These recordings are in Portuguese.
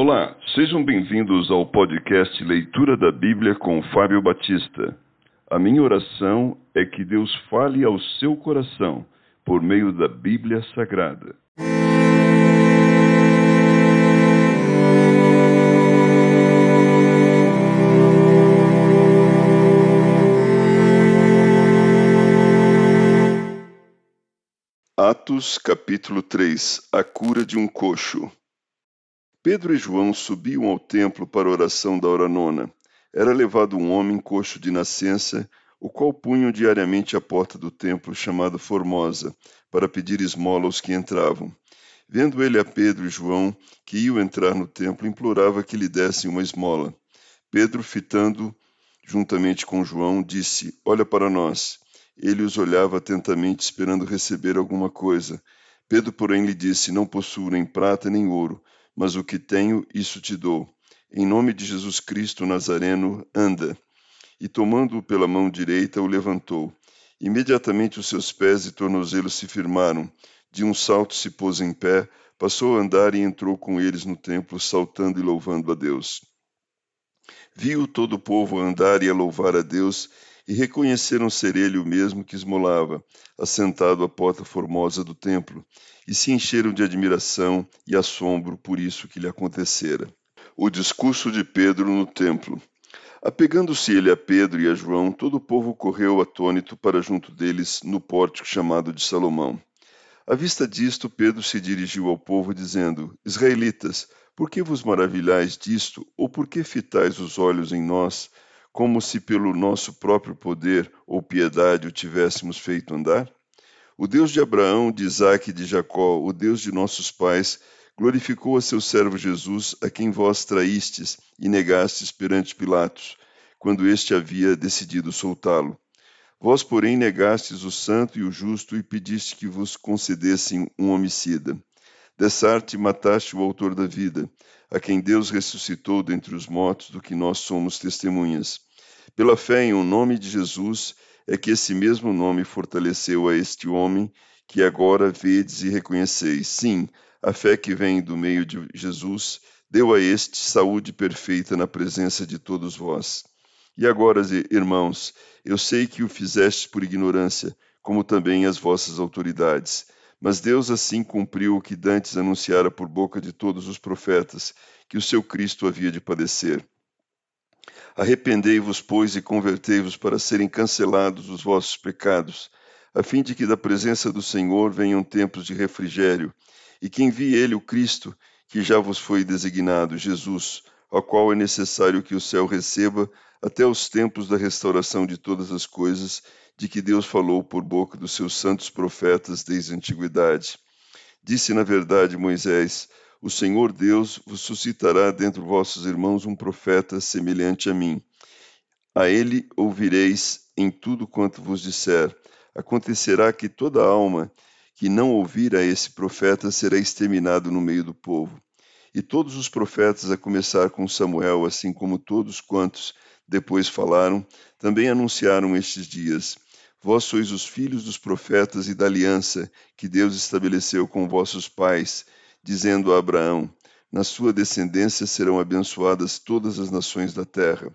Olá, sejam bem-vindos ao podcast Leitura da Bíblia com Fábio Batista. A minha oração é que Deus fale ao seu coração por meio da Bíblia Sagrada. Atos capítulo 3 A cura de um coxo Pedro e João subiam ao templo para a oração da hora nona. Era levado um homem coxo de nascença, o qual punham diariamente à porta do templo chamado Formosa, para pedir esmola aos que entravam. Vendo ele a Pedro e João, que iam entrar no templo, implorava que lhe dessem uma esmola. Pedro, fitando juntamente com João, disse: Olha para nós. Ele os olhava atentamente, esperando receber alguma coisa. Pedro, porém, lhe disse: Não possuo nem prata nem ouro, mas o que tenho, isso te dou. Em nome de Jesus Cristo Nazareno, anda. E tomando-o pela mão direita, o levantou. Imediatamente os seus pés e tornozelos se firmaram. De um salto se pôs em pé, passou a andar e entrou com eles no templo, saltando e louvando a Deus. Viu todo o povo andar e a louvar a Deus, e reconheceram ser ele o mesmo que esmolava, assentado à porta formosa do templo, e se encheram de admiração e assombro por isso que lhe acontecera. O discurso de Pedro no templo. Apegando-se ele a Pedro e a João, todo o povo correu atônito para junto deles no pórtico chamado de Salomão. À vista disto, Pedro se dirigiu ao povo, dizendo: Israelitas, por que vos maravilhais disto, ou por que fitais os olhos em nós, como se pelo nosso próprio poder ou piedade o tivéssemos feito andar? O Deus de Abraão, de Isaque e de Jacó, o Deus de nossos pais, glorificou a seu servo Jesus, a quem vós traístes e negastes perante Pilatos, quando este havia decidido soltá-lo. Vós, porém, negastes o santo e o justo e pediste que vos concedessem um homicida. Dessarte mataste o autor da vida, a quem Deus ressuscitou dentre os mortos, do que nós somos testemunhas. Pela fé em o nome de Jesus é que esse mesmo nome fortaleceu a este homem que agora vedes e reconheceis. Sim, a fé que vem do meio de Jesus deu a este saúde perfeita na presença de todos vós. E agora, irmãos, eu sei que o fizeste por ignorância, como também as vossas autoridades. Mas Deus assim cumpriu o que dantes anunciara por boca de todos os profetas, que o seu Cristo havia de padecer. Arrependei-vos, pois, e convertei-vos para serem cancelados os vossos pecados, a fim de que da presença do Senhor venham tempos de refrigério, e que envie ele o Cristo, que já vos foi designado, Jesus, ao qual é necessário que o céu receba até os tempos da restauração de todas as coisas, de que Deus falou por boca dos seus santos profetas desde a antiguidade. Disse, na verdade, Moisés: O Senhor Deus vos suscitará dentre vossos irmãos um profeta semelhante a mim. A ele ouvireis em tudo quanto vos disser. Acontecerá que toda alma que não ouvir a esse profeta será exterminado no meio do povo. E todos os profetas, a começar com Samuel, assim como todos quantos depois falaram, também anunciaram estes dias. Vós sois os filhos dos profetas e da aliança que Deus estabeleceu com vossos pais, dizendo a Abraão: Na sua descendência serão abençoadas todas as nações da terra.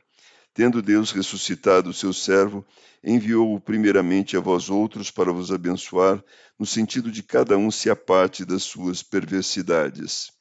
Tendo Deus ressuscitado o seu servo, enviou-o primeiramente a vós outros para vos abençoar, no sentido de cada um se aparte das suas perversidades.